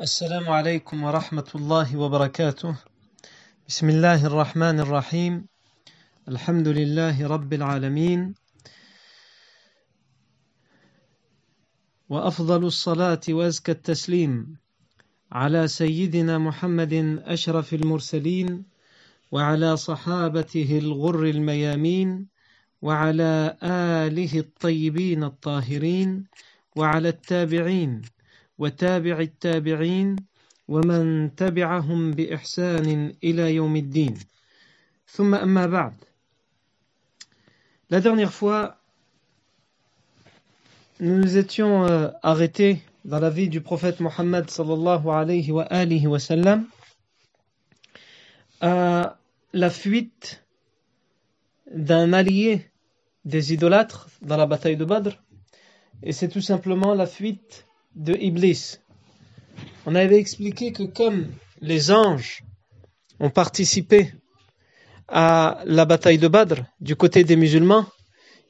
السلام عليكم ورحمة الله وبركاته. بسم الله الرحمن الرحيم. الحمد لله رب العالمين. وأفضل الصلاة وأزكى التسليم على سيدنا محمد أشرف المرسلين وعلى صحابته الغر الميامين وعلى آله الطيبين الطاهرين وعلى التابعين وتابع التابعين ومن تبعهم بإحسان إلى يوم الدين ثم أما بعد La dernière fois, nous nous étions euh, arrêtés dans la vie du prophète Mohammed sallallahu alayhi wa alihi wa sallam à la fuite d'un allié des idolâtres dans la bataille de Badr et c'est tout simplement la fuite de Iblis. On avait expliqué que comme les anges ont participé à la bataille de Badr du côté des musulmans,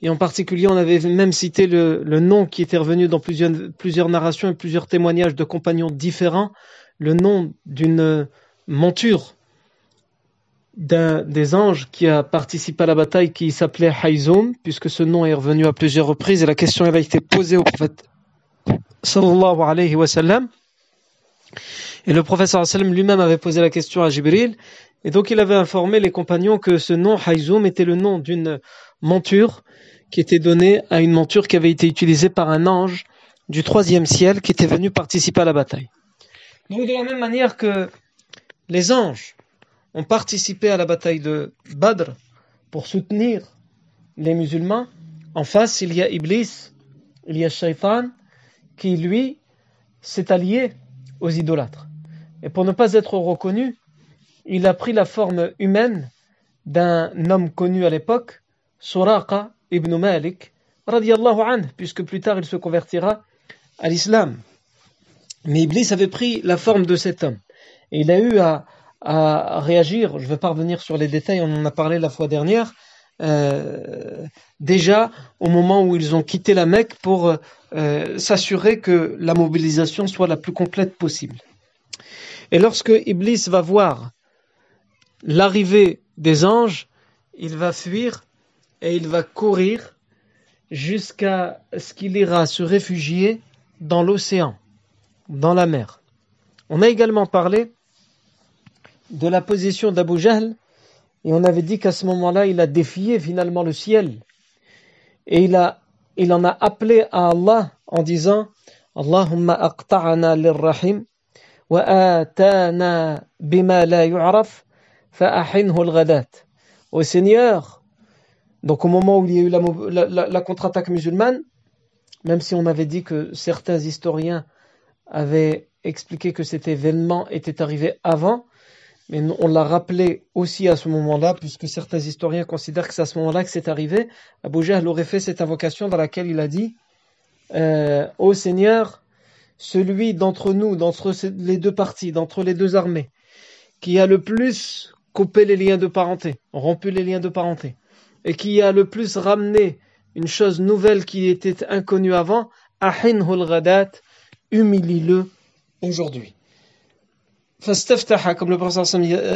et en particulier on avait même cité le, nom qui était revenu dans plusieurs, narrations et plusieurs témoignages de compagnons différents, le nom d'une monture d'un des anges qui a participé à la bataille qui s'appelait Hayzoum, puisque ce nom est revenu à plusieurs reprises et la question elle a été posée au prophète sallallahu. Et le wa sallam lui-même avait posé la question à Jibril. Et donc il avait informé les compagnons que ce nom Hayzoum était le nom d'une monture qui était donnée à une monture qui avait été utilisée par un ange du troisième ciel qui était venu participer à la bataille. Donc de la même manière que les anges ont participé à la bataille de Badr pour soutenir les musulmans, en face il y a Iblis, il y a Shaitan, qui lui s'est allié aux idolâtres. Et pour ne pas être reconnu, il a pris la forme humaine d'un homme connu à l'époque, Suraqa ibn Malik, radiallahu anhu, puisque plus tard il se convertira à l'islam. Mais Iblis avait pris la forme de cet homme. Et il a eu à, réagir, je ne vais pas revenir sur les détails, on en a parlé la fois dernière, euh, déjà au moment où ils ont quitté la Mecque pour euh, s'assurer que la mobilisation soit la plus complète possible. Et lorsque Iblis va voir l'arrivée des anges, il va fuir et il va courir jusqu'à ce qu'il ira se réfugier dans l'océan, dans la mer. On a également parlé de la position d'Abu Jahl et on avait dit qu'à ce moment-là, il a défié finalement le ciel et il a il en a appelé à Allah en disant Allahumma aqta'ana lirrahim wa bima la yu'raf fa'ahinhu al-ghadat. Au Seigneur, donc au moment où il y a eu la contre-attaque musulmane, même si on avait dit que certains historiens avaient expliqué que cet événement était arrivé avant, mais on l'a rappelé aussi à ce moment-là, puisque certains historiens considèrent que c'est à ce moment-là que c'est arrivé. Abu Jahl aurait fait cette invocation dans laquelle il a dit euh, Ô Seigneur, celui d'entre nous, d'entre les deux parties, d'entre les deux armées, qui a le plus coupé les liens de parenté, rompu les liens de parenté, et qui a le plus ramené une chose nouvelle qui était inconnue avant, Ahinhul Ghadat, humilie-le aujourd'hui فاستفتح comme le professeur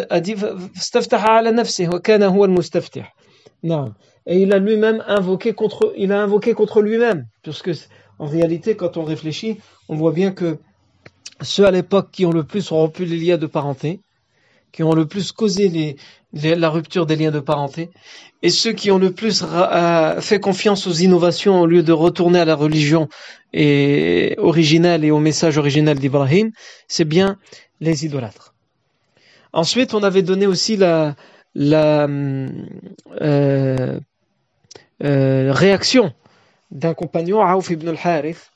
a dit فاستفتح على نفسه وكان هو المستفتح نعم et il a lui-même invoqué contre il a invoqué contre lui-même puisque en réalité quand on réfléchit on voit bien que ceux à l'époque qui ont le plus rompu les liens de parenté qui ont le plus causé la rupture des liens de parenté et ceux qui ont le plus euh, fait confiance aux innovations au lieu de retourner à la religion et originelle et au message original d'Ibrahim, c'est bien les idolâtres. Ensuite, on avait donné aussi la, la euh, euh, réaction d'un compagnon, Aouf ibn al-Harith,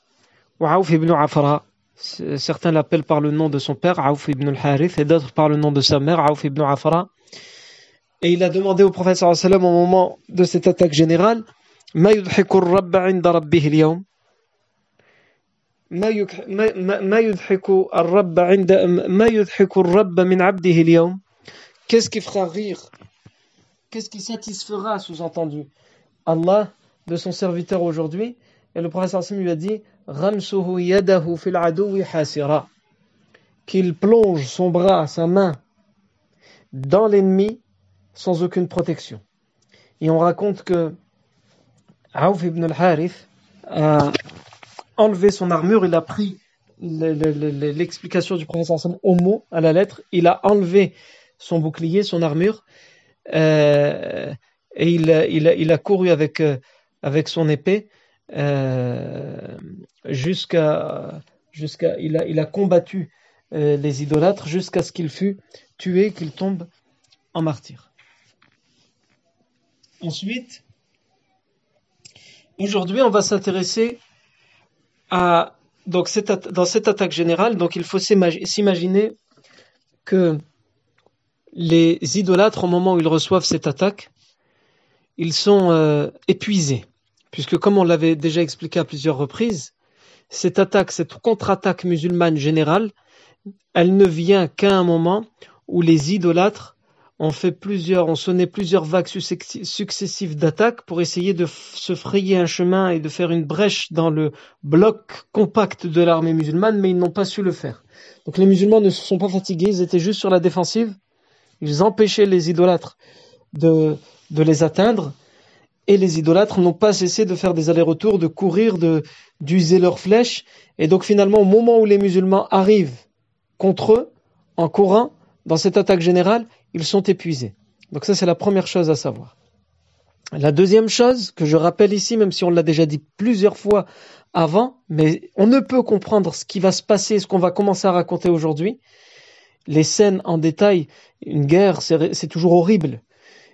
ou Aouf ibn Afra. Certains l'appellent par le nom de son père, Aouf ibn al-Harith, et d'autres par le nom de sa mère, Aouf ibn Afra. Et il a demandé au prophète sallallahu alayhi wa sallam au moment de cette attaque générale, ما يضحك الرب عند ربه اليوم ما ما يضحك الرب عند ما يضحك الرب من عبده اليوم Qu'est-ce qui fera rire Qu'est-ce qui satisfera, sous-entendu, Allah de son serviteur aujourd'hui Et le prophète sallam lui a dit qu'il plonge son bras, sa main, dans l'ennemi sans aucune protection. Et on raconte que Aouf ibn al-Harith a enlevé son armure, il a pris l'explication du professeur au mot, à la lettre, il a enlevé son bouclier, son armure, euh, et il, il, a couru avec, euh, avec son épée euh, jusqu'à jusqu'à il a, il a combattu euh, les idolâtres jusqu'à ce qu'il fût tué, qu'il tombe en martyr. Ensuite, aujourd'hui, on va s'intéresser à donc cette, dans cette attaque générale. Donc, il faut s'imaginer que les idolâtres, au moment où ils reçoivent cette attaque, ils sont euh, épuisés, puisque comme on l'avait déjà expliqué à plusieurs reprises, cette attaque, cette contre-attaque musulmane générale, elle ne vient qu'à un moment où les idolâtres ont fait plusieurs, ont sonné plusieurs vagues successives d'attaques pour essayer de se frayer un chemin et de faire une brèche dans le bloc compact de l'armée musulmane, mais ils n'ont pas su le faire. Donc les musulmans ne se sont pas fatigués, ils étaient juste sur la défensive, ils empêchaient les idolâtres de, de les atteindre, et les idolâtres n'ont pas cessé de faire des allers-retours, de courir, de d'user leurs flèches, et donc finalement au moment où les musulmans arrivent contre eux, en courant, dans cette attaque générale, ils sont épuisés. Donc ça, c'est la première chose à savoir. La deuxième chose que je rappelle ici, même si on l'a déjà dit plusieurs fois avant, mais on ne peut comprendre ce qui va se passer, ce qu'on va commencer à raconter aujourd'hui. Les scènes en détail, une guerre, c'est toujours horrible.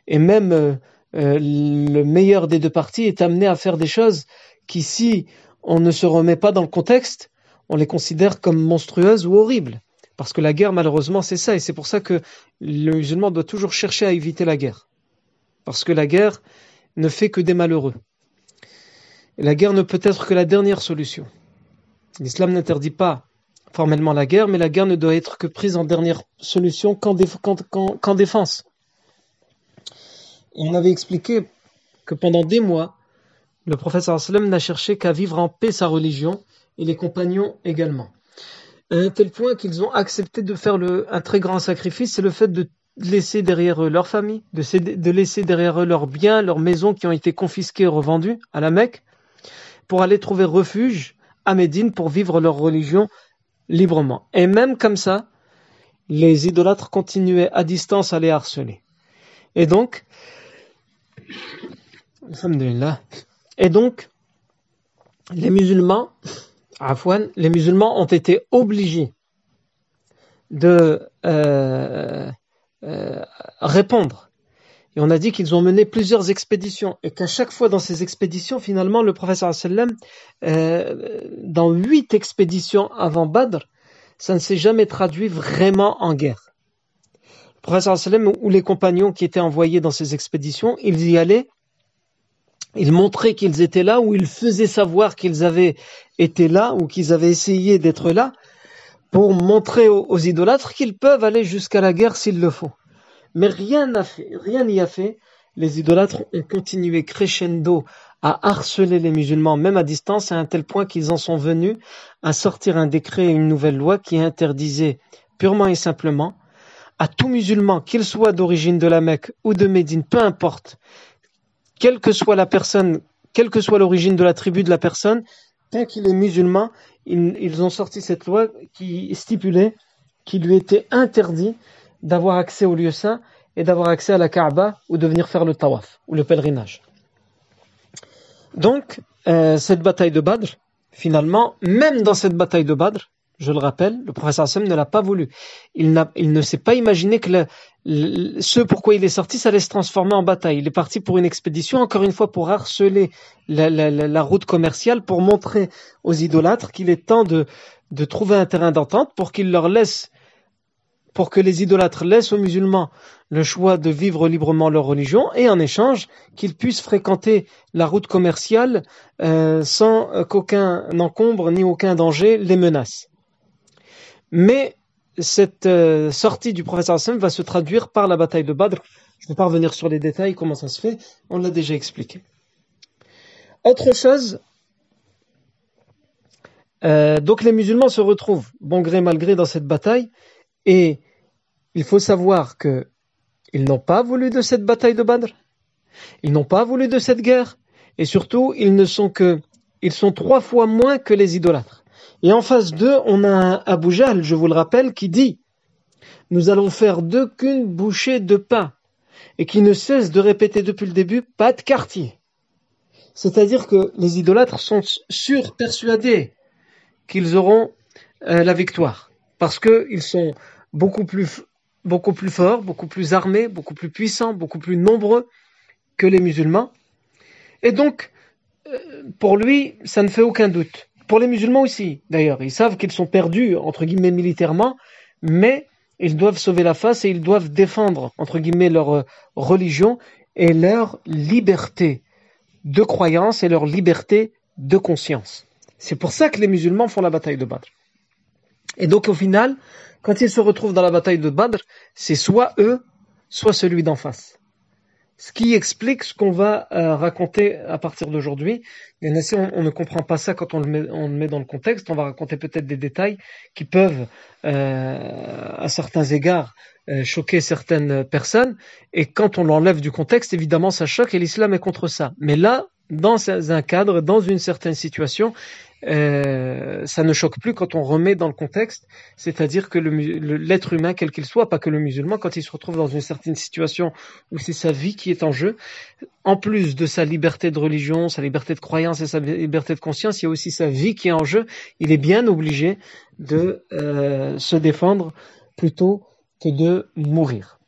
Et même euh, le meilleur des deux parties est amené à faire des choses qui, si on ne se remet pas dans le contexte, on les considère comme monstrueuses ou horribles. Parce que la guerre, malheureusement, c'est ça. Et c'est pour ça que le musulman doit toujours chercher à éviter la guerre. Parce que la guerre ne fait que des malheureux. Et la guerre ne peut être que la dernière solution. L'islam n'interdit pas formellement la guerre, mais la guerre ne doit être que prise en dernière solution qu'en, défense. On avait expliqué que pendant des mois, le prophète sallam n'a cherché qu'à vivre en paix sa religion et les compagnons également à un tel point qu'ils ont accepté de faire un très grand sacrifice, c'est le fait de laisser derrière eux leur famille, de, de laisser derrière eux leurs biens, leurs maisons qui ont été confisquées et revendues à la Mecque, pour aller trouver refuge à Médine pour vivre leur religion librement. Et même comme ça, les idolâtres continuaient à distance à les harceler. Et donc, et donc, les musulmans les musulmans ont été obligés de euh, euh, répondre. Et on a dit qu'ils ont mené plusieurs expéditions et qu'à chaque fois dans ces expéditions, finalement, le professeur sallam, euh, dans huit expéditions avant Badr, ça ne s'est jamais traduit vraiment en guerre. Sallam ou les compagnons qui étaient envoyés dans ces expéditions, ils y allaient ils montraient qu'ils étaient là ou ils faisaient savoir qu'ils avaient été là ou qu'ils avaient essayé d'être là pour montrer aux, idolâtres qu'ils peuvent aller jusqu'à la guerre s'il le faut. Mais rien n'a fait, rien n'y a fait. Les idolâtres ont continué crescendo à harceler les musulmans, même à distance, à un tel point qu'ils en sont venus à sortir un décret et une nouvelle loi qui interdisait purement et simplement à tout musulman, qu'il soit d'origine de la Mecque ou de Médine, peu importe, quelle que soit la personne, quelle que soit l'origine de la tribu de la personne, tant qu'il est musulman, ils, ont sorti cette loi qui stipulait qu'il lui était interdit d'avoir accès au lieu saint et d'avoir accès à la Kaaba ou de venir faire le tawaf ou le pèlerinage. Donc, euh, cette bataille de Badr, finalement, même dans cette bataille de Badr, je le rappelle, le professeur Hassan ne l'a pas voulu. Il, ne s'est pas imaginé que le, ce pourquoi il est sorti, ça allait se transformer en bataille. Il est parti pour une expédition, encore une fois, pour harceler la, route commerciale, pour montrer aux idolâtres qu'il est temps de, de trouver un terrain d'entente pour qu'ils leur laissent, pour que les idolâtres laissent aux musulmans le choix de vivre librement leur religion et en échange qu'ils puissent fréquenter la route commerciale euh, sans qu'aucun encombre ni aucun danger les menace. Mais cette euh, sortie du professeur Hassan va se traduire par la bataille de Badr. Je ne vais pas revenir sur les détails, comment ça se fait, on l'a déjà expliqué. Autre chose, Euh, donc les musulmans se retrouvent, bon gré mal gré, dans cette bataille, et il faut savoir que ils n'ont pas voulu de cette bataille de Badr, ils n'ont pas voulu de cette guerre, et surtout ils ne sont que, ils sont trois fois moins que les idolâtres. Et en face d'eux, on a Abu Jahl, je vous le rappelle, qui dit Nous allons faire deux qu'une bouchée de pain, et qui ne cesse de répéter depuis le début Pas de quartier. C'est-à-dire que les idolâtres sont sûrs, persuadés qu'ils auront euh, la victoire, parce qu'ils sont beaucoup plus, beaucoup plus forts, beaucoup plus armés, beaucoup plus puissants, beaucoup plus nombreux que les musulmans. Et donc, euh, pour lui, ça ne fait aucun doute. Pour les musulmans aussi, d'ailleurs, ils savent qu'ils sont perdus, entre guillemets, militairement, mais ils doivent sauver la face et ils doivent défendre, leur euh, religion et leur liberté de croyance et leur liberté de conscience. C'est pour ça que les musulmans font la bataille de Badr. Et donc au final, quand ils se retrouvent dans la bataille de Badr, c'est soit eux, soit celui d'en face. Ce qui explique ce qu'on va euh, raconter à partir d'aujourd'hui. Bien sûr, on, ne comprend pas ça quand on le, met, on le met dans le contexte. On va raconter peut-être des détails qui peuvent, euh, à certains égards, euh, choquer certaines personnes. Et quand on l'enlève du contexte, évidemment, ça choque et l'islam est contre ça. Mais là, dans un cadre, dans une certaine situation, euh, ça ne choque plus quand on remet dans le contexte, c'est-à-dire que l'être humain, quel qu'il soit, pas que le musulman, quand il se retrouve dans une certaine situation où c'est sa vie qui est en jeu, en plus de sa liberté de religion, sa liberté de croyance et sa liberté de conscience, il y a aussi sa vie qui est en jeu. Il est bien obligé de euh, se défendre plutôt que de mourir.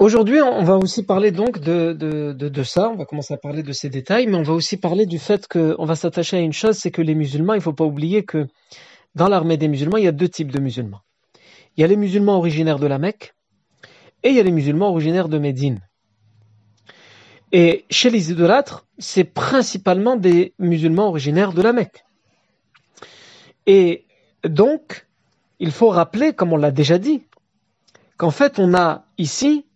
Aujourd'hui, on va aussi parler donc de, de, de, ça, on va commencer à parler de ces détails, mais on va aussi parler du fait qu'on va s'attacher à une chose, c'est que les musulmans, il ne faut pas oublier que dans l'armée des musulmans, il y a deux types de musulmans. Il y a les musulmans originaires de la Mecque et il y a les musulmans originaires de Médine. Et chez les idolâtres, c'est principalement des musulmans originaires de la Mecque. Et donc, il faut rappeler, comme on l'a déjà dit, qu'en fait, on a ici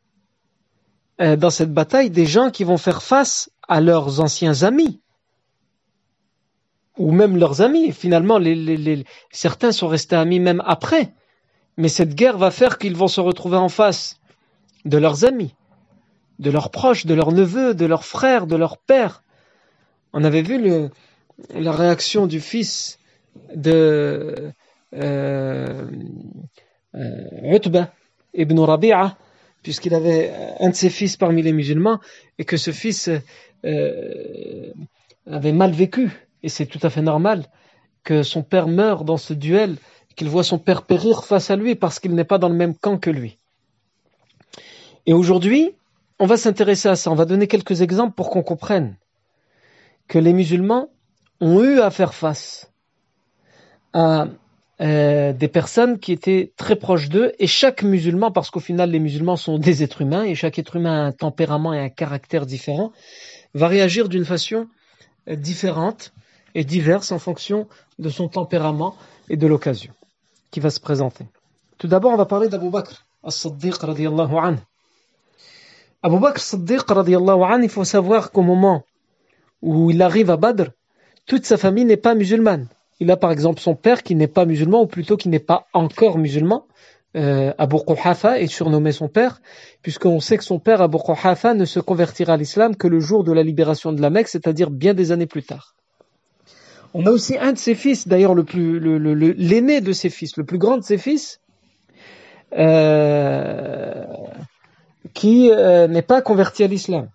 dans cette bataille des gens qui vont faire face à leurs anciens amis ou même leurs amis. Finalement, certains sont restés amis même après. Mais cette guerre va faire qu'ils vont se retrouver en face de leurs amis, de leurs proches, de leurs neveux, de leurs frères, de leurs pères. On avait vu la réaction du fils de euh, euh Utbah ibn puisqu'il avait un de ses fils parmi les musulmans et que ce fils euh, avait mal vécu. Et c'est tout à fait normal que son père meure dans ce duel, qu'il voit son père périr face à lui parce qu'il n'est pas dans le même camp que lui. Et aujourd'hui, on va s'intéresser à ça, on va donner quelques exemples pour qu'on comprenne que les musulmans ont eu à faire face à euh, des personnes qui étaient très proches d'eux et chaque musulman, parce qu'au final les musulmans sont des êtres humains et chaque être humain a un tempérament et un caractère différent, va réagir d'une façon euh, différente et diverse en fonction de son tempérament et de l'occasion qui va se présenter. Tout d'abord, on va parler d'Abu Bakr as-Siddiq radiallahu anhu. Abu Bakr as-Siddiq radiallahu anhu, il faut savoir qu'au moment où il arrive à Badr, toute sa famille n'est pas musulmane. Il a par exemple son père qui n'est pas musulman, ou plutôt qui n'est pas encore musulman. Euh, Abu Quhafa est surnommé son père, puisqu'on sait que son père, Abu Quhafa, ne se convertira à l'islam que le jour de la libération de la Mecque, c'est-à-dire bien des années plus tard. On a aussi un de ses fils, d'ailleurs l'aîné de ses fils, le plus grand de ses fils, euh, qui euh, n'est pas converti à l'islam.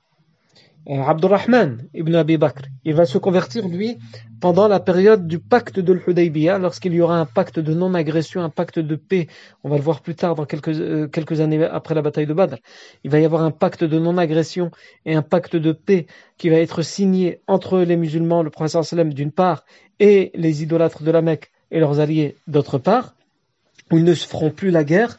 Euh, Abdurrahman ibn Abi Bakr. Il va se convertir, lui, pendant la période du pacte de l'Hudaybiyah, lorsqu'il y aura un pacte de non-agression, un pacte de paix. On va le voir plus tard, dans quelques, euh, quelques années après la bataille de Badr. Il va y avoir un pacte de non-agression et un pacte de paix qui va être signé entre les musulmans, le prophète sallam d'une part, et les idolâtres de la Mecque et leurs alliés d'autre part, où ils ne se feront plus la guerre.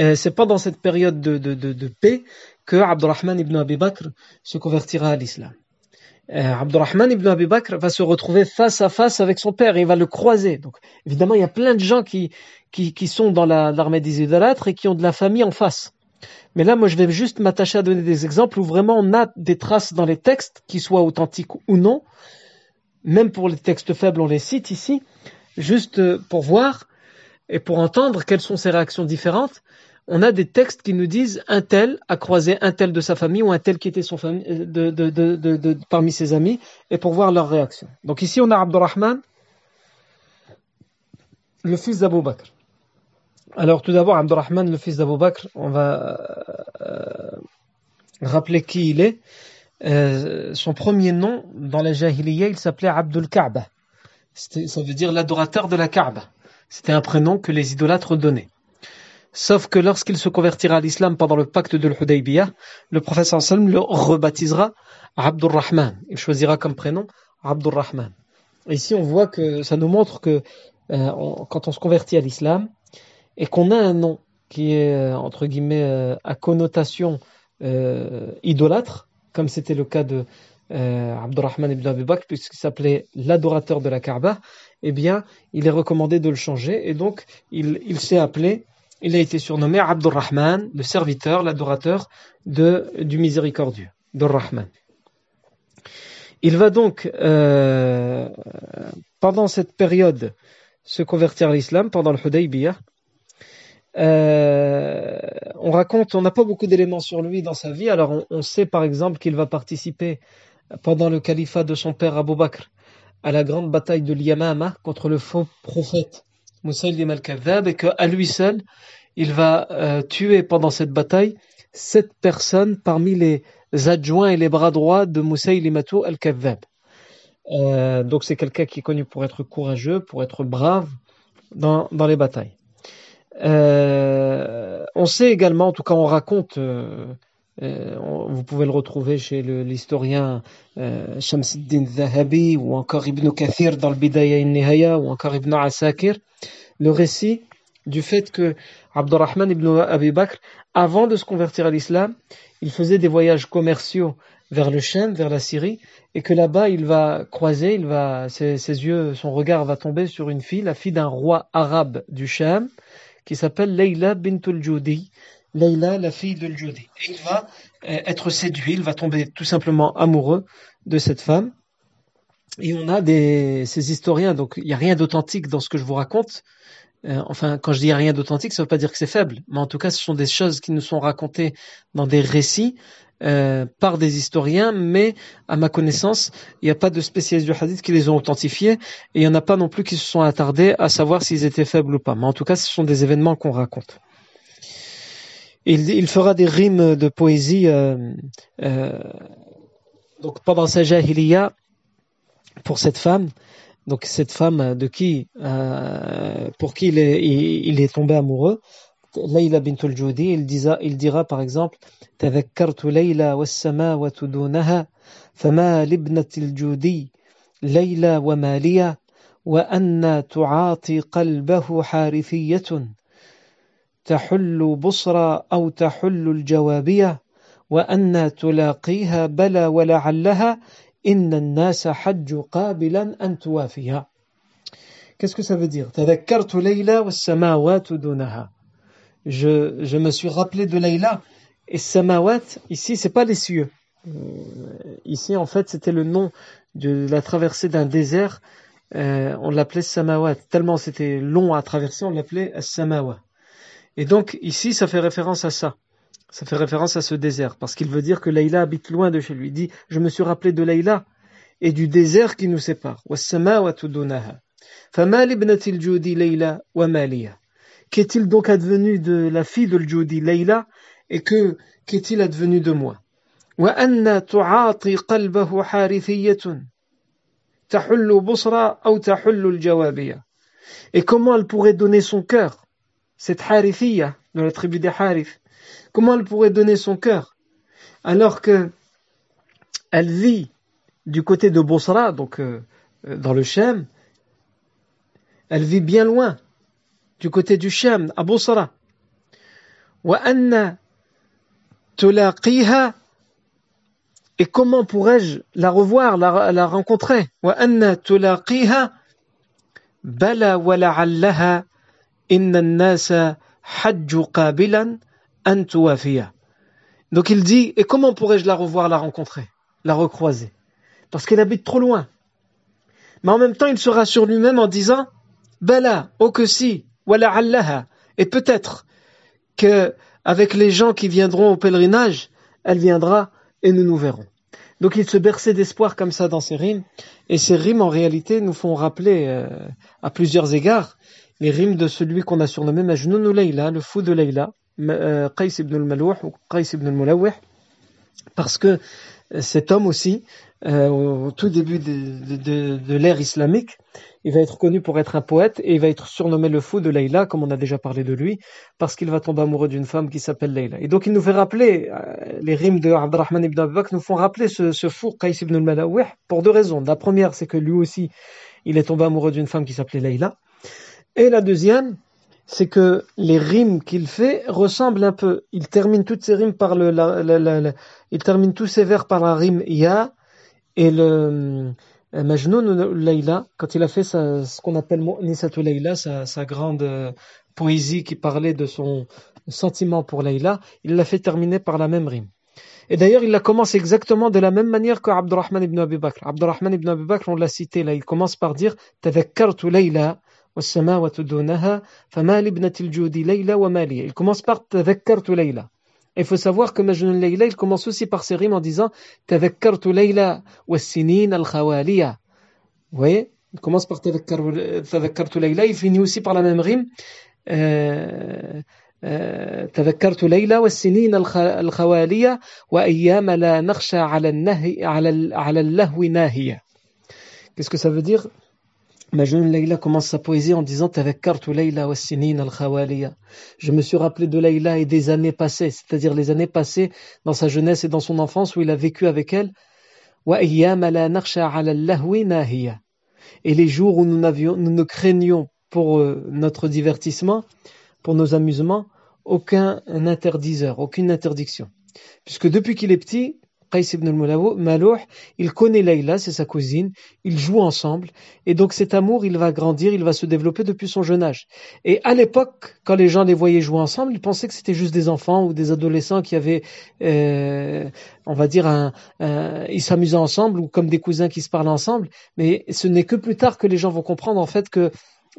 Euh, c'est pendant cette période de, de, de, de paix que Abdurrahman ibn Abi Bakr se convertira à l'islam. Euh, Abdurrahman ibn Abi Bakr va se retrouver face à face avec son père et il va le croiser. Donc, évidemment, il y a plein de gens qui, qui, sont dans l'armée des idolâtres et qui ont de la famille en face. Mais là, moi, je vais juste m'attacher à donner des exemples où vraiment on a des traces dans les textes, qui soient authentiques ou non, même pour les textes faibles, on les cite ici, juste pour voir et pour entendre quelles sont ces réactions différentes. On a des textes qui nous disent un tel a croisé un tel de sa famille ou un tel qui était son de, parmi ses amis, et pour voir leur réaction. Donc ici, on a Abdurrahman, le fils d'Abu Bakr. Alors tout d'abord, Abdurrahman, le fils d'Abu Bakr, on va euh, rappeler qui il est. Euh, son premier nom dans la Jahiliya, il s'appelait Abdul Kaaba. Ça veut dire l'adorateur de la Kaaba. C'était un prénom que les idolâtres donnaient. Sauf que lorsqu'il se convertira à l'islam pendant le pacte de l'Hudaybiyah, le prophète sallam le rebaptisera Abdurrahman. Il choisira comme prénom Abdurrahman. Ici, on voit que ça nous montre que euh, quand on se convertit à l'islam et qu'on a un nom qui est euh, entre guillemets euh, à connotation idolâtre, comme c'était le cas de Abdurrahman ibn Abi puisqu'il s'appelait l'adorateur de la Kaaba, eh bien, il est recommandé de le changer et donc il s'est appelé il a été surnommé Abdurrahman, le serviteur, l'adorateur du miséricordieux, Rahman. Il va donc, euh, pendant cette période, se convertir à l'islam, pendant le Hudaybiyah. Euh, on raconte, on n'a pas beaucoup d'éléments sur lui dans sa vie, alors on, sait par exemple qu'il va participer pendant le califat de son père Abu Bakr à la grande bataille de l'Yamama contre le faux prophète Moussaïlim al-Kadhab et qu'à lui seul, il va euh, tuer pendant cette bataille sept personnes parmi les adjoints et les bras droits de Moussaïlim al-Kadhab. Euh, donc c'est quelqu'un qui est connu pour être courageux, pour être brave dans, dans les batailles. Euh, on sait également, en tout cas on raconte, euh, vous pouvez le retrouver chez l'historien euh, Shamsuddin Zahabi ou encore Ibn Kathir dans le Bidaya Nihaya ou encore Ibn Asakir, le récit du fait que Abdurrahman ibn Abi Bakr, avant de se convertir à l'islam, il faisait des voyages commerciaux vers le Shem, vers la Syrie, et que là-bas il va croiser, il va, ses, yeux, son regard va tomber sur une fille, la fille d'un roi arabe du Shem, qui s'appelle Leila bintul Judi. Leila, la fille de Judi. Il va euh, être séduit, il va tomber tout simplement amoureux de cette femme. Et on a des, ces historiens, donc il n'y a rien d'authentique dans ce que je vous raconte, euh, enfin, quand je dis rien d'authentique, ça ne veut pas dire que c'est faible, mais en tout cas, ce sont des choses qui nous sont racontées dans des récits euh, par des historiens, mais à ma connaissance, il n'y a pas de spécialistes du hadith qui les ont authentifiés, et il n'y en a pas non plus qui se sont attardés à savoir s'ils étaient faibles ou pas. Mais en tout cas, ce sont des événements qu'on raconte. Il, il, fera des rimes de poésie. Euh, euh, donc pendant sa jahiliya, pour cette femme, donc cette femme de qui, euh, pour qui il est, il, est tombé amoureux, Layla bint al-Judi, il, dira, il dira par exemple تذكرت ليلى والسماوة دونها فما لابنة الجودي ليلى ومالية وأن تعاطي قلبه حارثية تحل بصرى أو تحل الجوابية وأن تلاقيها بلى ولعلها Qu'est-ce que ça veut dire je, je me suis rappelé de Layla et Samawat, ici c'est pas les cieux. Euh, ici en fait c'était le nom de la traversée d'un désert. Euh, on l'appelait Samawat. Tellement c'était long à traverser, on l'appelait Samawa. Et donc ici ça fait référence à ça. Ça fait référence à ce désert, parce qu'il veut dire que Leïla habite loin de chez lui. Il dit, je me suis rappelé de Leïla et du désert qui nous sépare. Qu'est-il donc advenu de la fille de Judi, Leïla, et que qu'est-il advenu de moi? Et comment elle pourrait donner son cœur, cette Harithiyya de la tribu des Harith, Comment elle pourrait donner son cœur alors que elle vit du côté de Bosra, donc euh, euh, dans le Shem, elle vit bien loin du côté du Shem, à Bosra. et comment pourrais-je la revoir, la, la rencontrer? Inna nasa donc il dit, et comment pourrais-je la revoir, la rencontrer, la recroiser? Parce qu'elle habite trop loin. Mais en même temps, il se rassure lui-même en disant Bala, oh que si, wala allaha. Et peut-être que avec les gens qui viendront au pèlerinage, elle viendra et nous nous verrons. Donc il se berçait d'espoir comme ça dans ces rimes. Et ces rimes, en réalité, nous font rappeler euh, à plusieurs égards les rimes de celui qu'on a surnommé Majnoun ou Layla, le fou de Layla, euh, Qais ibn al-Malouh ou Qais ibn al-Mulawih, parce que euh, cet homme aussi, au tout début de, l'ère islamique, il va être connu pour être un poète et il va être surnommé le fou de Leïla, comme on a déjà parlé de lui, parce qu'il va tomber amoureux d'une femme qui s'appelle Leïla. Et donc il nous fait rappeler, euh, les rimes de Abdurrahman ibn Abi nous font rappeler ce, fou Qais ibn al-Malawih pour deux raisons. La première, c'est que lui aussi, il est tombé amoureux d'une femme qui s'appelait Leïla. Et la deuxième, c'est que les rimes qu'il fait ressemblent un peu. Il termine toutes ses rimes par le, il termine tous ses vers par la rime Ya et le euh, Majnoun Leïla, quand il a fait ce qu'on appelle Nisatu Leïla, sa, sa grande euh, poésie qui parlait de son sentiment pour Leïla, il l'a fait terminer par la même rime. Et d'ailleurs, il la commence exactement de la même manière que Abdurrahman ibn Abi Bakr. Abdurrahman ibn Abi Bakr, on l'a cité là, il commence par dire Tadhakkartu Leïla, والسماوات دونها فما لابنة الجود ليلى ومالية. Il commence par تذكرت ليلى. Il faut savoir que Majnun Layla, il commence aussi par ses rimes en disant Tadhakkartu Layla sinin al-khawaliya. Vous voyez Il commence par Tadhakkartu Layla, il finit aussi par la même rime. تذكرت ليلى والسنين الخوالية وأيام لا نخشى على النهي على على اللهو ناهية. Qu'est-ce que ça veut dire jeune Leïla commence sa poésie en disant Je me suis rappelé de Leïla et des années passées, c'est-à-dire les années passées dans sa jeunesse et dans son enfance où il a vécu avec elle. Et les jours où nous, nous ne craignions pour euh, notre divertissement, pour nos amusements, aucun interdiseur, aucune interdiction. Puisque depuis qu'il est petit, Qais ibn al-Malouh, il connaît Layla, c'est sa cousine, ils jouent ensemble, et donc cet amour, il va grandir, il va se développer depuis son jeune âge. Et à l'époque, quand les gens les voyaient jouer ensemble, ils pensaient que c'était juste des enfants ou des adolescents qui avaient, euh, on va dire, un, ils s'amusaient ensemble ou comme des cousins qui se parlent ensemble. Mais ce n'est que plus tard que les gens vont comprendre en fait que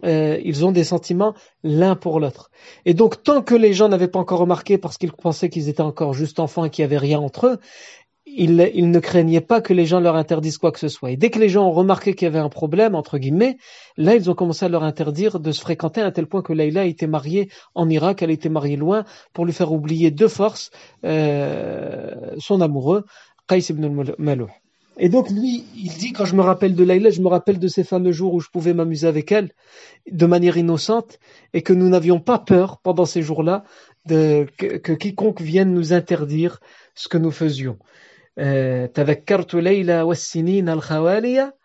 euh, ils ont des sentiments l'un pour l'autre. Et donc, tant que les gens n'avaient pas encore remarqué parce qu'ils pensaient qu'ils étaient encore juste enfants et qu'il n'y avait rien entre eux, ils, ne craignaient pas que les gens leur interdisent quoi que ce soit. Et dès que les gens ont remarqué qu'il y avait un problème, entre guillemets, là, ils ont commencé à leur interdire de se fréquenter à tel point que Leïla était mariée en Irak, elle était mariée loin, pour lui faire oublier de force euh, son amoureux, Qais ibn al Et donc lui, il dit, quand je me rappelle de Leïla, je me rappelle de ces fameux jours où je pouvais m'amuser avec elle de manière innocente et que nous n'avions pas peur pendant ces jours-là que, que quiconque vienne nous interdire ce que nous faisions. تذكرت ليلى والسنين الخوالية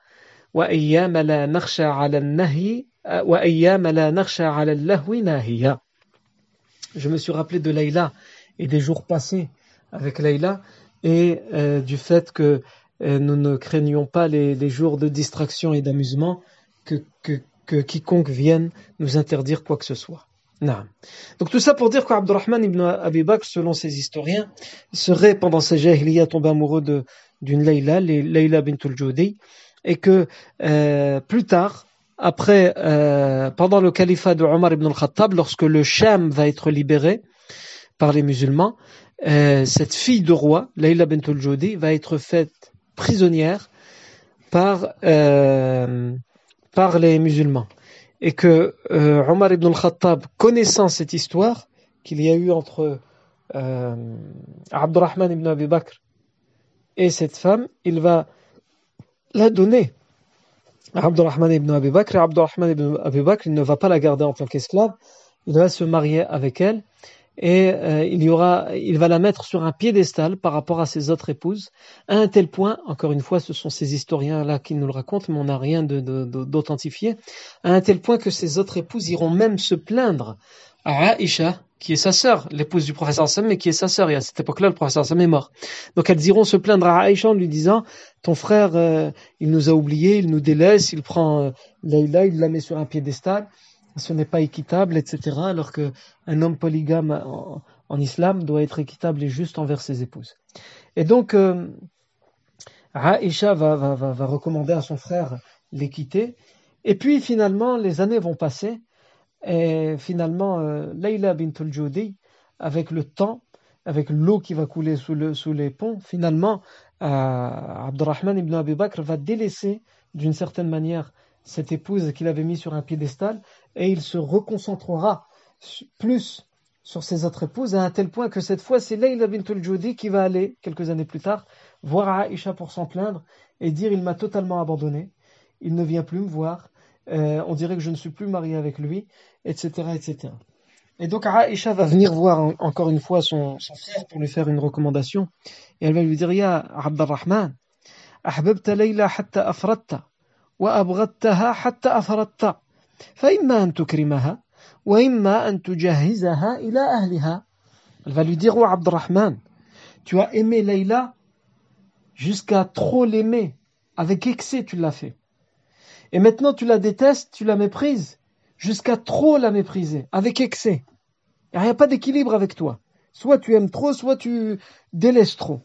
وأيام لا نخشى على النهي وأيام لا نخشى على اللهو ناهية Je me suis rappelé de Leïla et des jours passés avec Leïla et euh, du fait que euh, nous ne craignions pas les, les jours de distraction et d'amusement que, que, que quiconque vienne nous interdire quoi que ce soit. Non. Donc tout ça pour dire qu'Abdurrahman ibn Abi selon ces historiens, serait pendant sa jahiliya tombé amoureux d'une Layla, Layla bintul Judi, et que euh, plus tard, après, euh, pendant le califat de Omar ibn al-Khattab, lorsque le Sham va être libéré par les musulmans, euh, cette fille de roi, Layla bintul Judi, va être faite prisonnière par par les musulmans et que euh, Omar ibn al-Khattab, connaissant cette histoire qu'il y a eu entre euh, Abdurrahman ibn Abi Bakr et cette femme, il va la donner à Abdurrahman ibn Abi Bakr. Et Abdurrahman ibn Abi Bakr il ne va pas la garder en tant qu'esclave, il va se marier avec elle et euh, il y aura, il va la mettre sur un piédestal par rapport à ses autres épouses, à un tel point, encore une fois, ce sont ces historiens-là qui nous le racontent, mais on n'a rien d'authentifié, à un tel point que ses autres épouses iront même se plaindre à Aïcha, qui est sa sœur, l'épouse du professeur Sam, mais qui est sa sœur. Et à cette époque-là, le professeur Sam est mort. Donc elles iront se plaindre à Aïcha en lui disant, ton frère, euh, il nous a oubliés, il nous délaisse, il prend euh, Leïla, il la met sur un piédestal ce n'est pas équitable, etc. Alors qu'un homme polygame en, islam doit être équitable et juste envers ses épouses. Et donc, euh, va, va, va, recommander à son frère les quitter. Et puis finalement, les années vont passer. Et finalement, euh, Layla bint al avec le temps, avec l'eau qui va couler sous, le, sous les ponts, finalement, euh, ibn Abi Bakr va délaisser d'une certaine manière cette épouse qu'il avait mise sur un piédestal et il se reconcentrera plus sur ses autres épouses à un tel point que cette fois c'est Layla bint al qui va aller quelques années plus tard voir Aïcha pour s'en plaindre et dire il m'a totalement abandonné, il ne vient plus me voir, euh, on dirait que je ne suis plus marié avec lui, etc. etc. Et donc Aïcha va venir voir encore une fois son, son, frère pour lui faire une recommandation et elle va lui dire Ya Abdurrahman, أحببت ليلى حتى أفردت وأبغضتها حتى أفردت فإما أن تكرمها وإما أن تجهزها إلى أهلها Elle va lui dire, oh Abdurrahman, tu as aimé Leïla jusqu'à trop l'aimer. Avec excès, tu l'as fait. Et maintenant, tu la détestes, tu la méprises, jusqu'à trop la mépriser, avec excès. Il n'y a pas d'équilibre avec toi. Soit tu aimes trop, soit tu délaisses trop.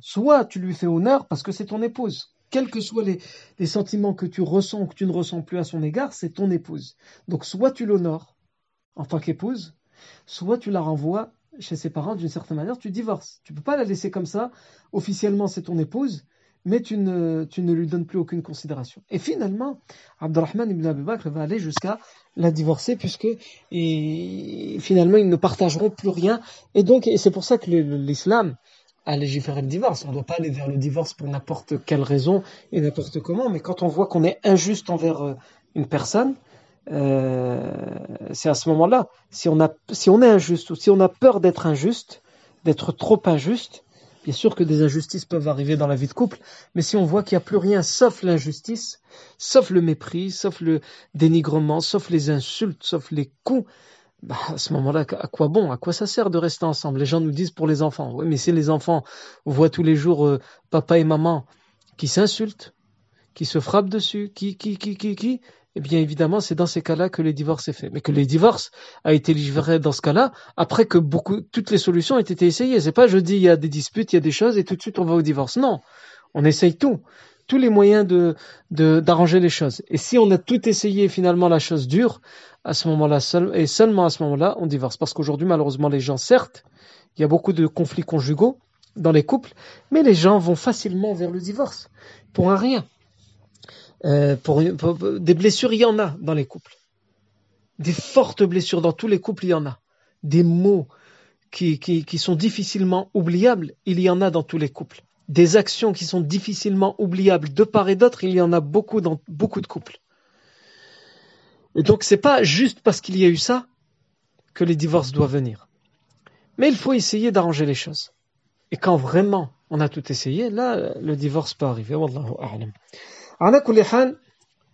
Soit tu lui fais honneur parce que c'est ton épouse. Quels que soient les, sentiments que tu ressens ou que tu ne ressens plus à son égard, c'est ton épouse. Donc soit tu l'honores en tant qu'épouse, soit tu la renvoies chez ses parents d'une certaine manière, tu divorces. Tu ne peux pas la laisser comme ça. Officiellement, c'est ton épouse, mais tu ne, tu ne lui donnes plus aucune considération. Et finalement, Abdurrahman ibn Abi Bakr va aller jusqu'à la divorcer, puisque et finalement, ils ne partageront plus rien. Et donc, c'est pour ça que l'islam a légiféré le divorce. On ne doit pas aller vers le divorce pour n'importe quelle raison et n'importe comment, mais quand on voit qu'on est injuste envers euh, une personne, euh, c'est à ce moment-là, si si on est injuste ou si on a peur d'être injuste, d'être trop injuste, bien sûr que des injustices peuvent arriver dans la vie de couple, mais si on voit qu'il n'y a plus rien sauf l'injustice, sauf le mépris, sauf le dénigrement, sauf les insultes, sauf les coups, bah, à ce moment-là, à quoi bon? À quoi ça sert de rester ensemble? Les gens nous disent pour les enfants. Oui, mais si les enfants voient tous les jours euh, papa et maman qui s'insultent, qui se frappent dessus, qui, qui, qui, qui, qui, eh bien évidemment, c'est dans ces cas-là que les divorces est fait. Mais que les divorces a été livré dans ce cas-là après que beaucoup, toutes les solutions aient été essayées. C'est pas je dis il y a des disputes, il y a des choses et tout de suite on va au divorce. Non, on essaye tout, tous les moyens de d'arranger les choses. Et si on a tout essayé, finalement la chose dure, à ce moment-là seul, et seulement à ce moment-là on divorce. Parce qu'aujourd'hui malheureusement les gens, certes, il y a beaucoup de conflits conjugaux dans les couples, mais les gens vont facilement vers le divorce pour un rien. Euh, des blessures, il y en a dans les couples. Des fortes blessures dans tous les couples, il y en a. Des mots qui, sont difficilement oubliables, il y en a dans tous les couples. Des actions qui sont difficilement oubliables de part et d'autre, il y en a beaucoup dans beaucoup de couples. Et donc c'est pas juste parce qu'il y a eu ça que les divorces doivent venir. Mais il faut essayer d'arranger les choses. Et quand vraiment on a tout essayé, là, le divorce peut arriver.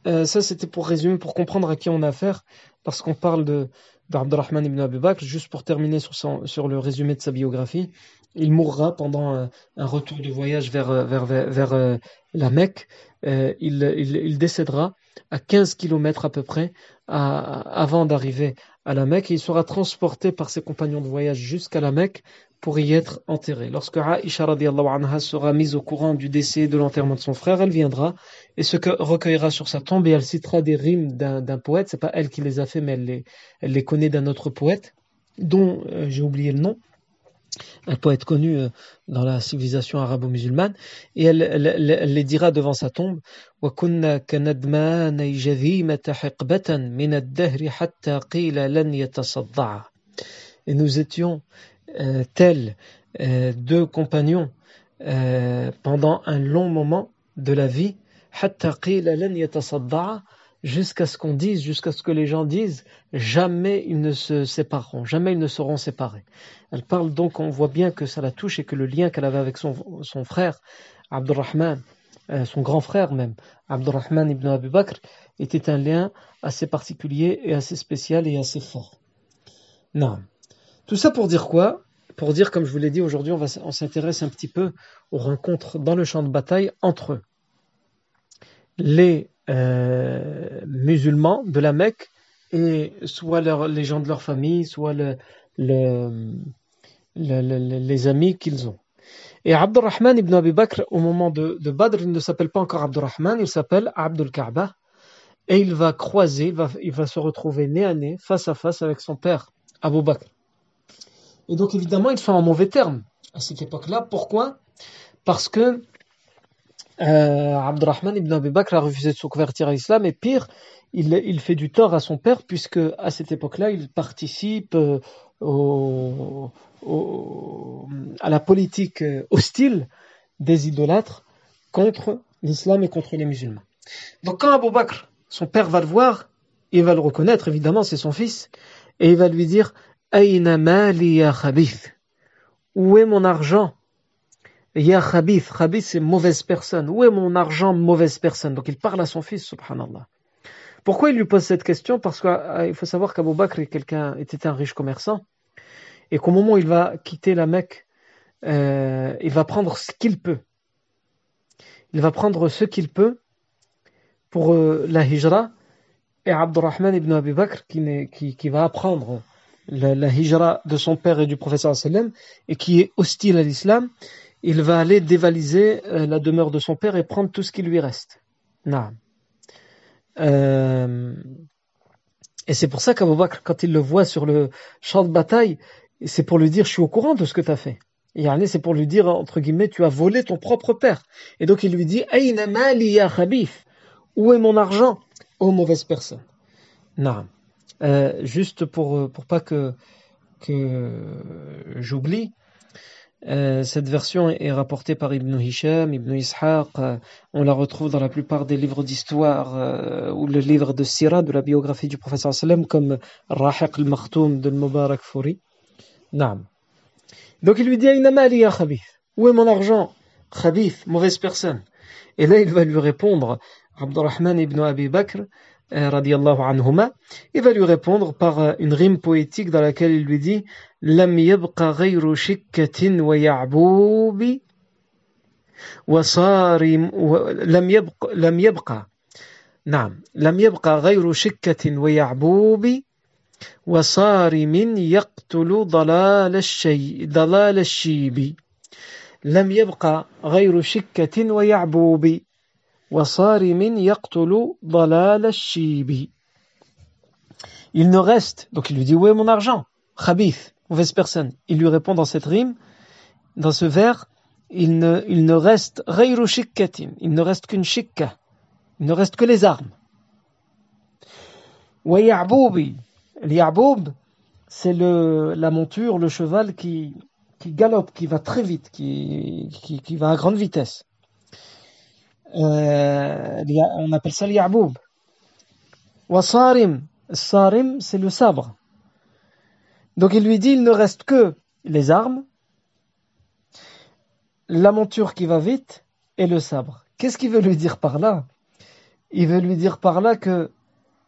Euh, ça c'était pour résumer, pour comprendre à qui on a affaire, parce qu'on parle de d'Abdurrahman ibn Abi Bakr, juste pour terminer sur, le résumé de sa biographie, il mourra pendant un, un retour de voyage vers, euh, la Mecque. Euh, il, décédera à 15 kilomètres à peu près avant d'arriver à la Mecque. Il sera transporté par ses compagnons de voyage jusqu'à la Mecque pour y être enterré. Lorsque Aisha anha sera mise au courant du décès et de l'enterrement de son frère, elle viendra et se recueillera sur sa tombe et elle citera des rimes d'un poète. C'est pas elle qui les a fait, mais elle les, connaît d'un autre poète dont euh, j'ai oublié le nom un poète connu euh, dans la civilisation arabo-musulmane, et elle, elle, elle, les dira devant sa tombe Et nous étions euh, tels euh, deux compagnons euh, pendant un long moment de la vie, jusqu'à ce qu'on dise, jusqu'à ce que les gens disent, jamais ils ne se sépareront, jamais ils ne seront séparés. Elle parle donc, on voit bien que ça la touche et que le lien qu'elle avait avec son, son frère, Abdurrahman, son grand frère même, Abdurrahman ibn Abu Bakr, était un lien assez particulier et assez spécial et assez fort. Non. Tout ça pour dire quoi? Pour dire, comme je vous l'ai dit, aujourd'hui, on, on s'intéresse un petit peu aux rencontres dans le champ de bataille entre les euh, musulmans de la Mecque et soit les gens de leur famille, soit le, les amis qu'ils ont. Et Abdurrahman ibn Abi Bakr, au moment de, de Badr, il ne s'appelle pas encore Abdurrahman, il s'appelle Abdul Kaaba. Et il va croiser, il va, il va se retrouver nez à nez, face à face avec son père, Abu Bakr. Et donc évidemment, ils sont en mauvais termes à cette époque-là. Pourquoi? Parce que euh, ibn Abi a refusé de se convertir à l'islam et pire, il, fait du tort à son père puisque à cette époque-là, il participe euh, à la politique euh, hostile des idolâtres contre l'islam et contre les musulmans. Donc quand Abu Bakr, son père va le voir, il va le reconnaître, évidemment, c'est son fils, et il va lui dire Aïna mali ya khabith? Où est mon argent? Ya khabith, khabith c'est mauvaise personne. Où est mon argent, mauvaise personne? Donc il parle à son fils, subhanallah. Pourquoi il lui pose cette question? Parce qu'il euh, faut savoir qu'Abu Bakr était un riche commerçant et qu'au moment où il va quitter la Mecque, euh, il va prendre ce qu'il peut. Il va prendre ce qu'il peut pour euh, la hijra et Abdurrahman ibn Abi Bakr qui, va apprendre la, la, hijra de son père et du professeur sallam et qui est hostile à l'islam, il va aller dévaliser euh, la demeure de son père et prendre tout ce qui lui reste. Euh, et c'est pour ça qu'Abu Bakr, quand il le voit sur le champ de bataille, c'est pour lui dire je suis au courant de ce que tu as fait. Et c'est pour lui dire, entre guillemets, tu as volé ton propre père. Et donc il lui dit, Aïna mali ya Où est mon argent? Ô mauvaise personne. Non. Euh, juste pour, pour pas que, que j'oublie, euh, cette version est rapportée par Ibn Hisham, Ibn Ishaq. Euh, on la retrouve dans la plupart des livres d'histoire euh, ou le livre de Sirah, de la biographie du professeur sallam, comme Rahiq al-Makhtoum de Mubarak Furi. Naam. Donc il lui dit ya. Où est mon argent? Khabith, mauvaise personne. Et là il va lui répondre, Abdurrahman ibn Abi Bakr, euh, radiallahu anhuma, il va lui répondre par euh, une rime poétique dans laquelle il lui dit لم يبق غير شكة ويعبوب وصارم لم يبق لم يبقى نعم لم يبقى غير شكة ويعبوب وصارم يقتل ضلال الشي ضلال الشيب لم يبقى غير شكة ويعبوب وصارم يقتل ضلال الشيب Il ne reste, donc il lui dit où est mon argent Khabith, mauvaise personne. Il lui répond dans cette rime, dans ce vers, il ne, il ne reste غير شكة, il ne reste qu'une shikka, il ne reste que les armes. ويعبوبي L'Yaboub, c'est le, la monture, le cheval qui, qui galope, qui va très vite, qui, qui, qui va à grande vitesse. Euh, on appelle ça l'Yaboub. Wasarim, Sarim, c'est le sabre. Donc il lui dit, il ne reste que les armes, la monture qui va vite et le sabre. Qu'est-ce qu'il veut lui dire par là? Il veut lui dire par là que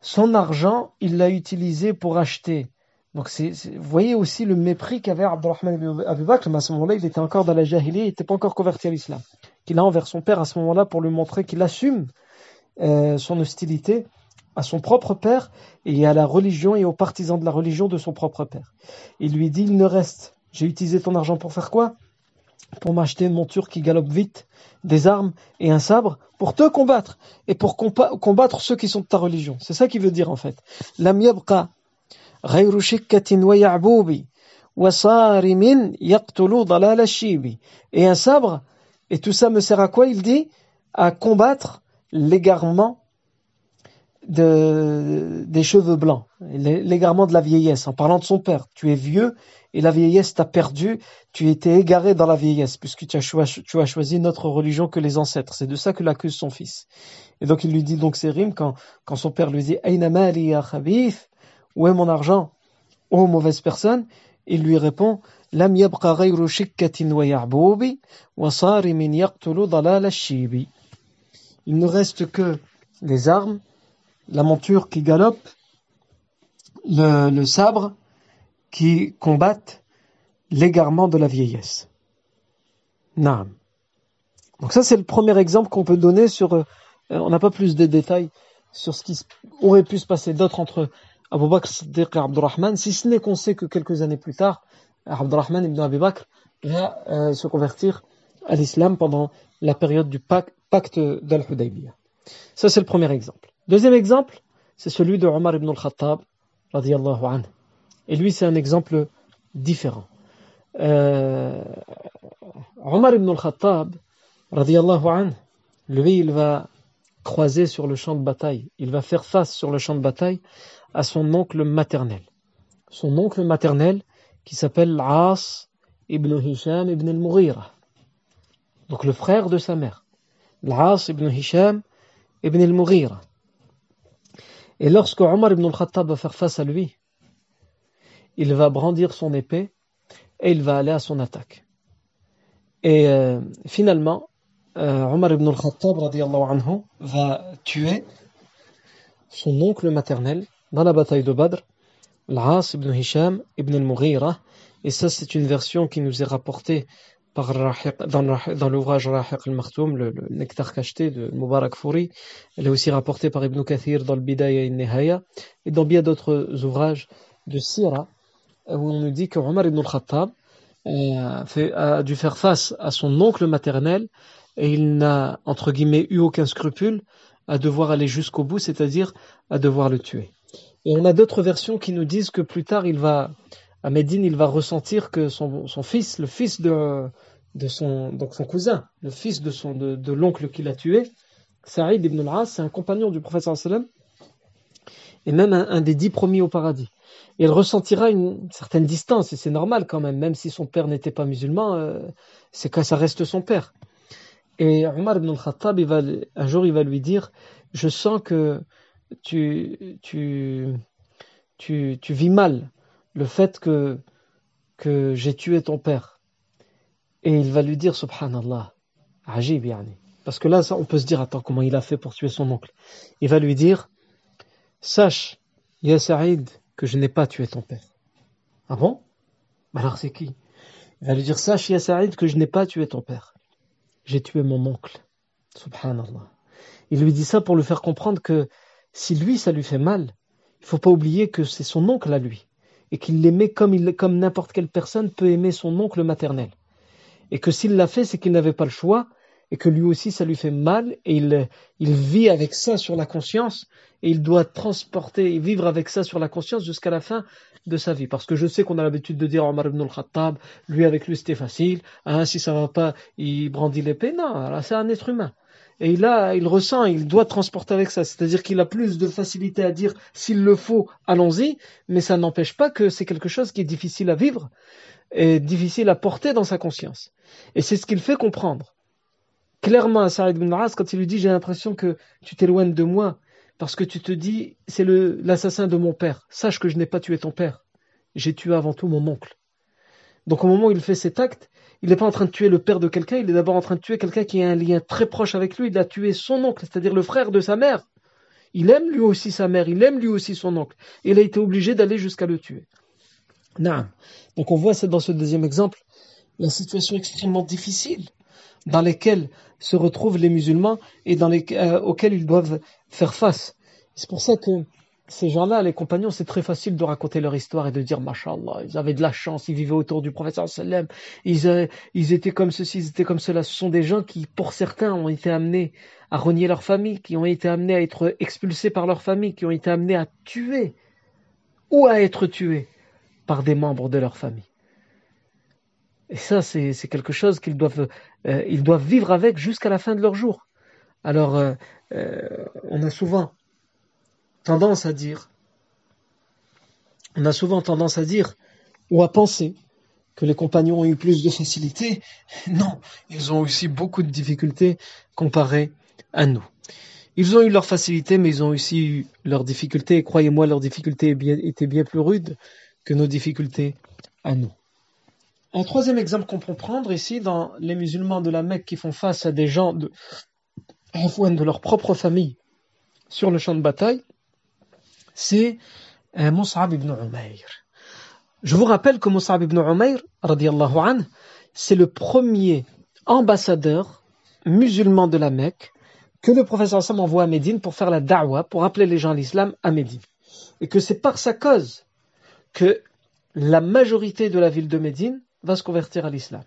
son argent, il l'a utilisé pour acheter. Donc, c'est, vous voyez aussi le mépris qu'avait Abdurrahman ibn Abi Bakr, mais à ce moment-là, il était encore dans la jahili, il n'était pas encore converti à l'islam. Qu'il a envers son père à ce moment-là pour lui montrer qu'il assume euh, son hostilité à son propre père et à la religion et aux partisans de la religion de son propre père. Il lui dit, il ne reste, j'ai utilisé ton argent pour faire quoi? Pour m'acheter une monture qui galope vite des armes et un sabre pour te combattre et pour combattre ceux qui sont de ta religion. C'est ça qu'il veut dire en fait. Et un sabre, et tout ça me sert à quoi il dit? À combattre l'égarement de, des cheveux blancs, l'égarement de la vieillesse, en parlant de son père. Tu es vieux et la vieillesse t'a perdu, tu étais égaré dans la vieillesse, puisque tu as, choisi, tu choisi notre religion que les ancêtres. C'est de ça que l'accuse son fils. Et donc il lui dit donc ces rimes quand, quand son père lui dit khabith, où est mon argent? Ô mauvaise personne? Il lui répond Il ne reste que les armes la monture qui galope, le, sabre qui combatte l'égarement de la vieillesse. Donc ça c'est le premier exemple qu'on peut donner sur. Euh, on n'a pas plus de détails sur ce qui aurait pu se passer d'autre entre Abu Bakr Siddiq et Abdurrahman, si ce n'est qu'on sait que quelques années plus tard, Abdurrahman ibn Abi Bakr va euh, se convertir à l'islam pendant la période du pacte d'Al-Hudaybiyah. Ça, c'est le premier exemple. Deuxième exemple, c'est celui de Omar ibn al-Khattab, anhu. Et lui, c'est un exemple différent. Euh, Omar ibn al-Khattab, anhu, lui, il va croiser sur le champ de bataille, il va faire face sur le champ de bataille à son oncle maternel. Son oncle maternel qui s'appelle As ibn Hisham ibn al-Mughira. Donc le frère de sa mère. L'As ibn Hisham ibn al-Mughira. Et lorsque Omar ibn al-Khattab va faire face à lui, il va brandir son épée et il va aller à son attaque. Et euh, finalement, euh, Omar ibn al-Khattab va tuer son oncle maternel dans la bataille de Badr, l'As ibn Hisham ibn al-Mughira. Et ça, c'est une version qui nous est rapportée dans, l'ouvrage Rahiq al-Makhtoum, le, nectar cacheté de Mubarak Fouri. Elle est aussi rapportée par Ibn Kathir dans le Bidaya et Nihaya et dans bien d'autres ouvrages de Sira où on nous dit que Omar ibn al-Khattab euh, a dû faire face à son oncle maternel et il n'a, entre guillemets, eu aucun scrupule à devoir aller jusqu'au bout, c'est-à-dire à devoir le tuer. Et on a d'autres versions qui nous disent que plus tard, il va, à Médine, il va ressentir que son, fils, le fils de, de son, donc son cousin, le fils de, son, de, l'oncle qu'il a tué, Saïd ibn al-As, c'est un compagnon du prophète sallam, et même un, des dix premiers au paradis. Et il ressentira une certaine distance, et c'est normal quand même, même si son père n'était pas musulman, euh, c'est que ça reste son père. Et Omar ibn al-Khattab, un jour, il va lui dire Je sens que tu, tu, tu, tu vis mal le fait que, que j'ai tué ton père. Et il va lui dire Subhanallah, Ajib yani. Parce que là, on peut se dire Attends, comment il a fait pour tuer son oncle? Il va lui dire Sache, Ya que je n'ai pas tué ton père. Ah bon? Alors c'est qui? Il va lui dire Sache, Ya que je n'ai pas tué ton père j'ai tué mon oncle. Subhanallah. Il lui dit ça pour lui faire comprendre que si lui, ça lui fait mal, il faut pas oublier que c'est son oncle à lui. Et qu'il l'aimait comme, comme n'importe quelle personne peut aimer son oncle maternel. Et que s'il l'a fait, c'est qu'il n'avait pas le choix. Et que lui aussi, ça lui fait mal. Et il, il vit avec ça sur la conscience. Et il doit transporter et vivre avec ça sur la conscience jusqu'à la fin de sa vie. Parce que je sais qu'on a l'habitude de dire Omar ibn al-Khattab, lui avec lui c'était facile, hein, si ça va pas, il brandit l'épée. Non, c'est un être humain. Et a, il ressent, il doit transporter avec ça. C'est-à-dire qu'il a plus de facilité à dire s'il le faut, allons-y, mais ça n'empêche pas que c'est quelque chose qui est difficile à vivre et difficile à porter dans sa conscience. Et c'est ce qu'il fait comprendre. Clairement à Saïd ibn quand il lui dit j'ai l'impression que tu t'éloignes de moi, parce que tu te dis, c'est l'assassin de mon père. Sache que je n'ai pas tué ton père. J'ai tué avant tout mon oncle. Donc au moment où il fait cet acte, il n'est pas en train de tuer le père de quelqu'un, il est d'abord en train de tuer quelqu'un qui a un lien très proche avec lui. Il a tué son oncle, c'est-à-dire le frère de sa mère. Il aime lui aussi sa mère, il aime lui aussi son oncle. Et il a été obligé d'aller jusqu'à le tuer. Non. Donc on voit dans ce deuxième exemple la situation extrêmement difficile dans lesquelles se retrouvent les musulmans et dans les, euh, auxquels ils doivent faire face. C'est pour ça que ces gens-là, les compagnons, c'est très facile de raconter leur histoire et de dire, Mashallah, ils avaient de la chance, ils vivaient autour du prophète sallam, ils, ils étaient comme ceci, ils étaient comme cela. Ce sont des gens qui, pour certains, ont été amenés à renier leur famille, qui ont été amenés à être expulsés par leur famille, qui ont été amenés à tuer ou à être tués par des membres de leur famille. Et ça, c'est quelque chose qu'ils doivent, euh, doivent vivre avec jusqu'à la fin de leur jour. Alors, euh, euh, on a souvent tendance à dire, on a souvent tendance à dire ou à penser que les compagnons ont eu plus de facilité. Non, ils ont aussi beaucoup de difficultés comparées à nous. Ils ont eu leur facilité, mais ils ont aussi eu leurs difficultés. Et croyez-moi, leurs difficultés étaient bien plus rudes que nos difficultés à nous. Un troisième exemple qu'on peut prendre ici, dans les musulmans de la Mecque qui font face à des gens de, de leur propre famille sur le champ de bataille, c'est euh, Mus'ab ibn Umayr. Je vous rappelle que Mus'ab ibn Umayr, anhu, c'est le premier ambassadeur musulman de la Mecque que le professeur Sam envoie à Médine pour faire la da'wah, pour appeler les gens à l'islam à Médine. Et que c'est par sa cause que la majorité de la ville de Médine va se convertir à l'islam.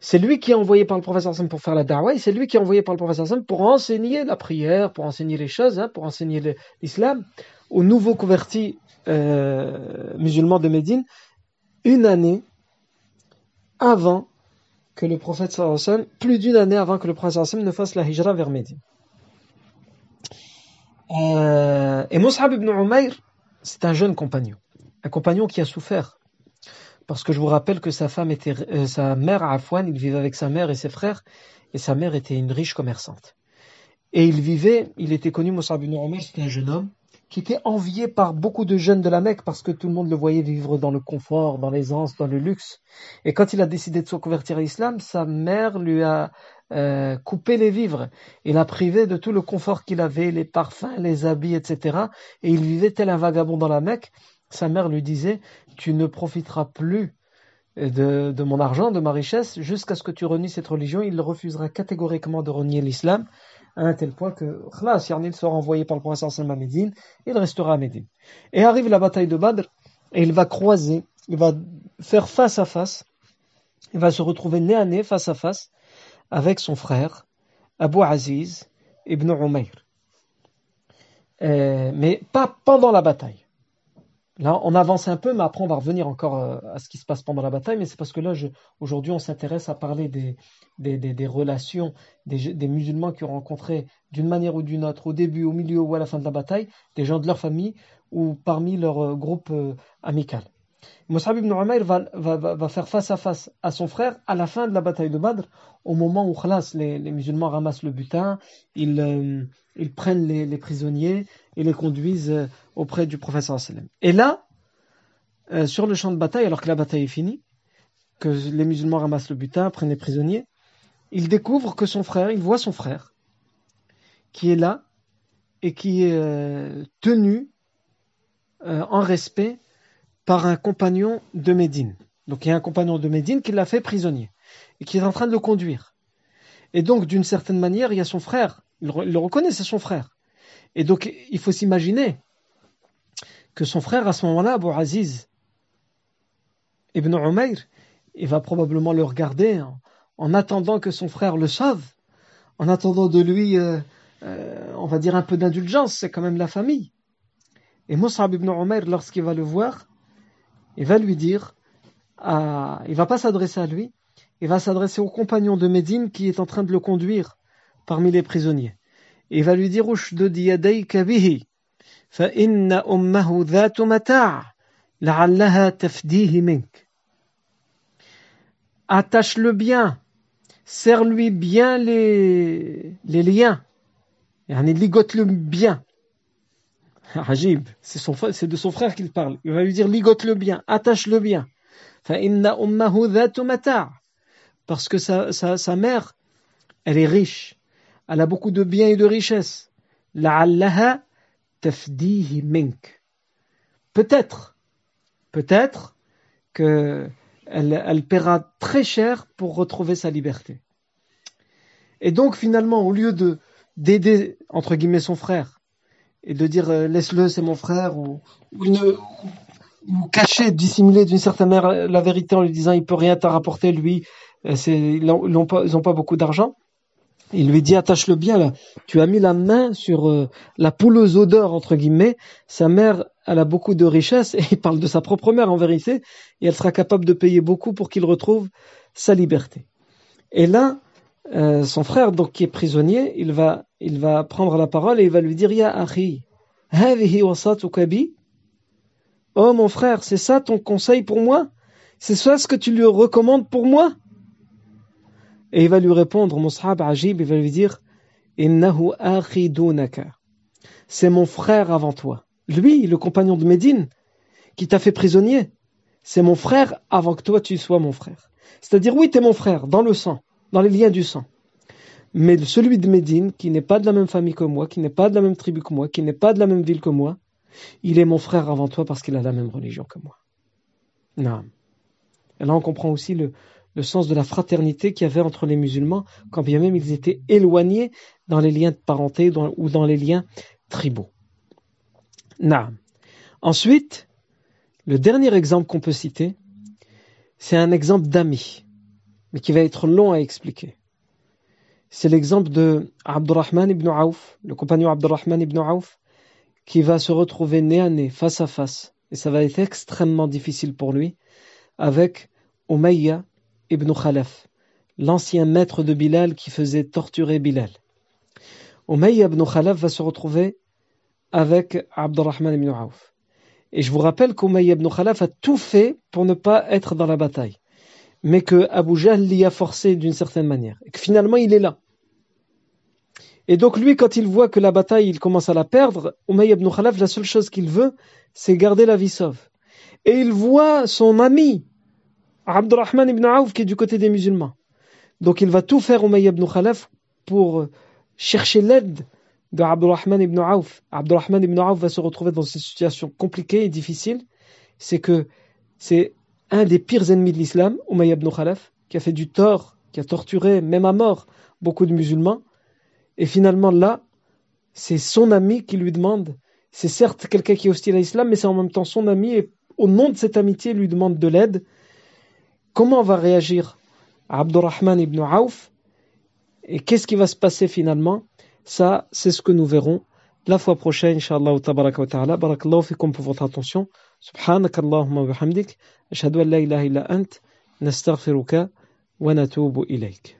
C'est lui qui est envoyé par le professeur Sam pour faire la da'wah et c'est lui qui est envoyé par le professeur Sam pour enseigner la prière, pour enseigner les choses, hein, pour enseigner l'islam aux nouveaux convertis euh, musulmans de Médine une année avant que le prophète sallam, plus d'une année avant que le prophète ne fasse la hijra vers Médine. Euh, et Mus'ab ibn Umayr, c'est un jeune compagnon, un compagnon qui a souffert parce que je vous rappelle que sa femme était, euh, sa mère Afwan, il vivait avec sa mère et ses frères, et sa mère était une riche commerçante. Et il vivait, il était connu, Moussa bin c'était un jeune homme, qui était envié par beaucoup de jeunes de la Mecque parce que tout le monde le voyait vivre dans le confort, dans l'aisance, dans le luxe. Et quand il a décidé de se convertir à l'islam, sa mère lui a euh, coupé les vivres et l'a privé de tout le confort qu'il avait, les parfums, les habits, etc. Et il vivait tel un vagabond dans la Mecque. Sa mère lui disait, tu ne profiteras plus de, mon argent, de ma richesse, jusqu'à ce que tu renies cette religion. Il refusera catégoriquement de renier l'islam, à un tel point que khlas, il sera envoyé par le prophète à Médine, il restera à Médine. Et arrive la bataille de Badr, et il va croiser, il va faire face à face, il va se retrouver nez à nez, face à face, avec son frère, Abu Aziz ibn Umayr. Euh, mais pas pendant la bataille. Là, on avance un peu, mais après, on va revenir encore euh, à ce qui se passe pendant la bataille. Mais c'est parce que là, aujourd'hui, on s'intéresse à parler des, des, des, relations des, des, musulmans qui ont rencontré d'une manière ou d'une autre, au début, au milieu ou à la fin de la bataille, des gens de leur famille ou parmi leur euh, groupe euh, amical. Mus'ab ibn Umayr va, faire face à face à son frère à la fin de la bataille de Badr, au moment où khalas, les, musulmans ramassent le butin, ils, ils prennent les, prisonniers et les conduisent euh, auprès du sallam. Et là, euh, sur le champ de bataille, alors que la bataille est finie, que les musulmans ramassent le butin, prennent les prisonniers, il découvre que son frère, il voit son frère, qui est là et qui est euh, tenu en respect par un compagnon de Médine. Donc il y a un compagnon de Médine qui l'a fait prisonnier et qui est en train de le conduire. Et donc d'une certaine manière, il y a son frère, il, le reconnaît, c'est son frère. Et donc, il faut s'imaginer que son frère, à ce moment-là, Abu Aziz ibn Umayr, il va probablement le regarder en, attendant que son frère le sauve, en attendant de lui, euh, euh, on va dire, un peu d'indulgence, c'est quand même la famille. Et Mus'ab ibn Umayr, lorsqu'il va le voir, il va lui dire, à, il va pas s'adresser à lui, il va s'adresser au compagnon de Médine qui est en train de le conduire parmi les prisonniers. Il va lui dire attache-le bien serre-lui bien les, liens. Yani ligote-le bien Ajib, c'est de son frère qu'il parle. Il va lui dire bien, attache-le bien. Ummahu dhatu mata' parce que sa, mère, elle est riche elle a beaucoup de biens et de richesses. Peut-être, peut-être que elle, paiera très cher pour retrouver sa liberté. Et donc finalement, au lieu de d'aider entre guillemets son frère et de dire euh, laisse-le, c'est mon frère, ou, ou, cacher, dissimuler d'une certaine manière la vérité en lui disant il peut rien t'en rapporter lui, euh, ils n'ont pas, pas beaucoup d'argent. Il lui dit attache-le bien là. Tu as mis la main sur euh, la pouleuse odeur entre guillemets. Sa mère, elle a beaucoup de richesses et il parle de sa propre mère en vérité et elle sera capable de payer beaucoup pour qu'il retrouve sa liberté. Et là, euh, son frère donc qui est prisonnier, il va il va prendre la parole et il va lui dire ya akhi, Oh mon frère, c'est ça ton conseil pour moi? C'est ça ce que tu lui recommandes pour moi? Et il va lui répondre, Mus'ab Ajib, il va lui dire, Innahu C'est mon frère avant toi. Lui, le compagnon de Médine, qui t'a fait prisonnier, c'est mon frère avant que toi tu sois mon frère. C'est-à-dire, oui, tu es mon frère, dans le sang, dans les liens du sang. Mais celui de Médine, qui n'est pas de la même famille que moi, qui n'est pas de la même tribu que moi, qui n'est pas de la même ville que moi, il est mon frère avant toi parce qu'il a la même religion que moi. Non. Et là, on comprend aussi le, sens de la fraternité qu'il y avait entre les musulmans, quand bien même ils étaient éloignés dans les liens de parenté ou dans les liens tribaux. Ensuite, le dernier exemple qu'on peut citer, c'est un exemple d'ami. Mais qui va être long à expliquer. C'est l'exemple de Abdurrahman ibn Auf, le compagnon Abdurrahman ibn Auf, qui va se retrouver nez à nez, face à face, et ça va être extrêmement difficile pour lui, avec Umayya ibn Khalaf, l'ancien maître de Bilal qui faisait torturer Bilal. Umayya ibn Khalaf va se retrouver avec Abdurrahman ibn Auf. Et je vous rappelle qu'Umayya ibn Khalaf a tout fait pour ne pas être dans la bataille, mais que Abu Jahl l'y a forcé d'une certaine manière, et que finalement il est là. Et donc lui, quand il voit que la bataille, il commence à la perdre, Umayy ibn Khalaf, la seule chose qu'il veut, c'est garder la vie sauve. Et il voit son ami, Abdurrahman ibn Auf, qui est du côté des musulmans. Donc il va tout faire, Umayy ibn Khalaf, pour chercher l'aide de Abdurrahman ibn Auf. Abdurrahman ibn Auf va se retrouver dans une situation compliquée et difficile. C'est que c'est un des pires ennemis de l'islam, Umayya ibn Khalaf, qui a fait du tort, qui a torturé, même à mort, beaucoup de musulmans. Et finalement, là, c'est son ami qui lui demande. C'est certes quelqu'un qui est hostile à l'islam, mais c'est en même temps son ami, et au nom de cette amitié, lui demande de l'aide. Comment va réagir Abdurrahman ibn Auf Et qu'est-ce qui va se passer finalement? Ça, c'est ce que nous verrons la fois prochaine, Inch'Allah, wa ta'ala. Barakallahu fikum pour votre attention. أشهد أن لا إله إلا أنت نستغفرك ونتوب إليك.